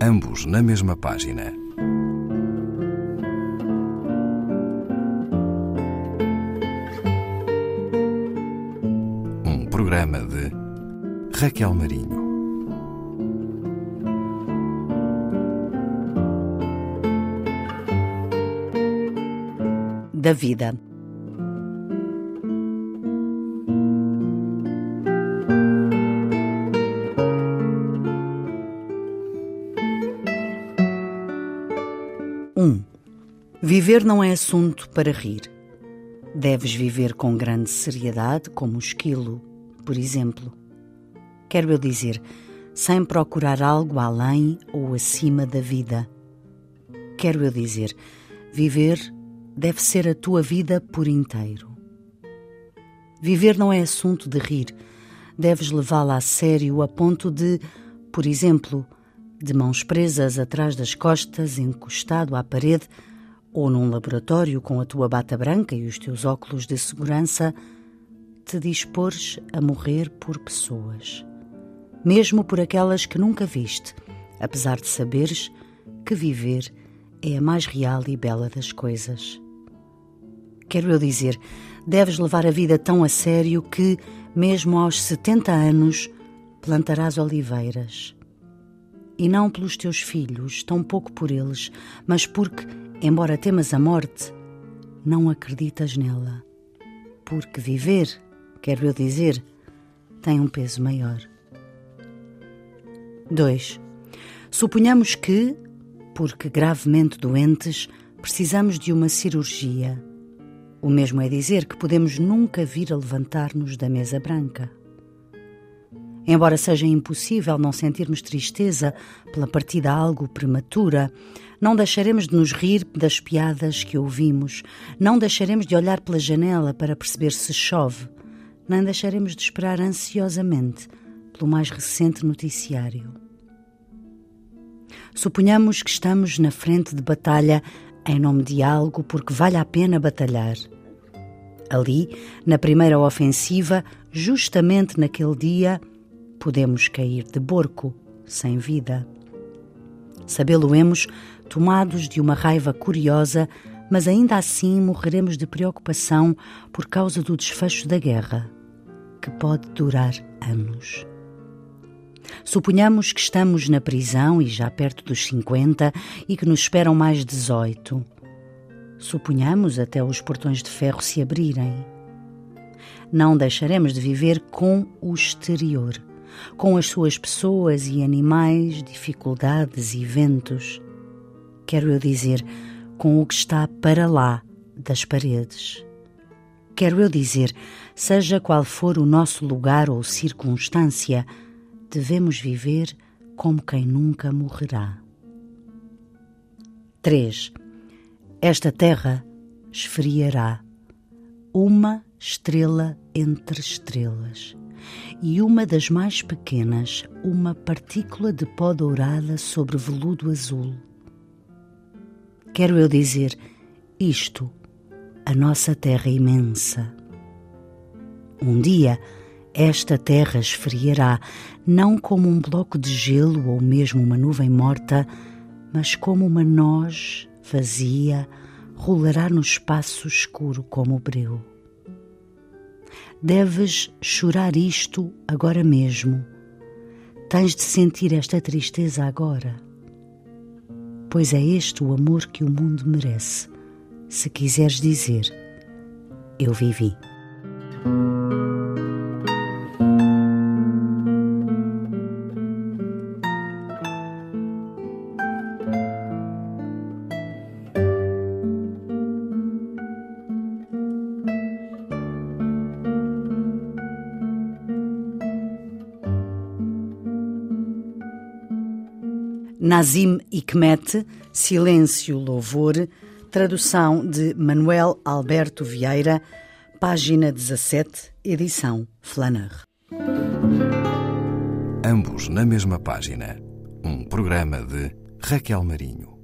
ambos na mesma página. Um programa de Raquel Marinho. Da vida. Viver não é assunto para rir. Deves viver com grande seriedade, como o esquilo, por exemplo. Quero eu dizer, sem procurar algo além ou acima da vida. Quero eu dizer, viver deve ser a tua vida por inteiro. Viver não é assunto de rir. Deves levá-la a sério a ponto de, por exemplo, de mãos presas atrás das costas, encostado à parede, ou num laboratório com a tua bata branca e os teus óculos de segurança, te dispores a morrer por pessoas, mesmo por aquelas que nunca viste, apesar de saberes que viver é a mais real e bela das coisas. Quero eu dizer, deves levar a vida tão a sério que, mesmo aos 70 anos, plantarás oliveiras. E não pelos teus filhos, tão pouco por eles, mas porque, embora temas a morte, não acreditas nela. Porque viver, quero eu dizer, tem um peso maior. 2. Suponhamos que, porque gravemente doentes, precisamos de uma cirurgia. O mesmo é dizer que podemos nunca vir a levantar-nos da mesa branca. Embora seja impossível não sentirmos tristeza pela partida algo prematura, não deixaremos de nos rir das piadas que ouvimos, não deixaremos de olhar pela janela para perceber se chove, nem deixaremos de esperar ansiosamente pelo mais recente noticiário. Suponhamos que estamos na frente de batalha em nome de algo porque vale a pena batalhar. Ali, na primeira ofensiva, justamente naquele dia, podemos cair de borco, sem vida. Sabê-lo-emos tomados de uma raiva curiosa, mas ainda assim morreremos de preocupação por causa do desfecho da guerra, que pode durar anos. Suponhamos que estamos na prisão e já perto dos 50 e que nos esperam mais 18. Suponhamos até os portões de ferro se abrirem. Não deixaremos de viver com o exterior, com as suas pessoas e animais, dificuldades e ventos. Quero eu dizer, com o que está para lá das paredes. Quero eu dizer, seja qual for o nosso lugar ou circunstância, devemos viver como quem nunca morrerá. 3. Esta terra esfriará, uma estrela entre estrelas, e uma das mais pequenas, uma partícula de pó dourada sobre veludo azul. Quero eu dizer, isto, a nossa terra imensa. Um dia, esta terra esfriará, não como um bloco de gelo ou mesmo uma nuvem morta, mas como uma noz vazia rolará no espaço escuro como o breu. Deves chorar isto agora mesmo. Tens de sentir esta tristeza agora. Pois é este o amor que o mundo merece, se quiseres dizer: Eu vivi. Nazim Hikmet, Silêncio Louvor, tradução de Manuel Alberto Vieira, página 17, edição Flanner. Ambos na mesma página. Um programa de Raquel Marinho.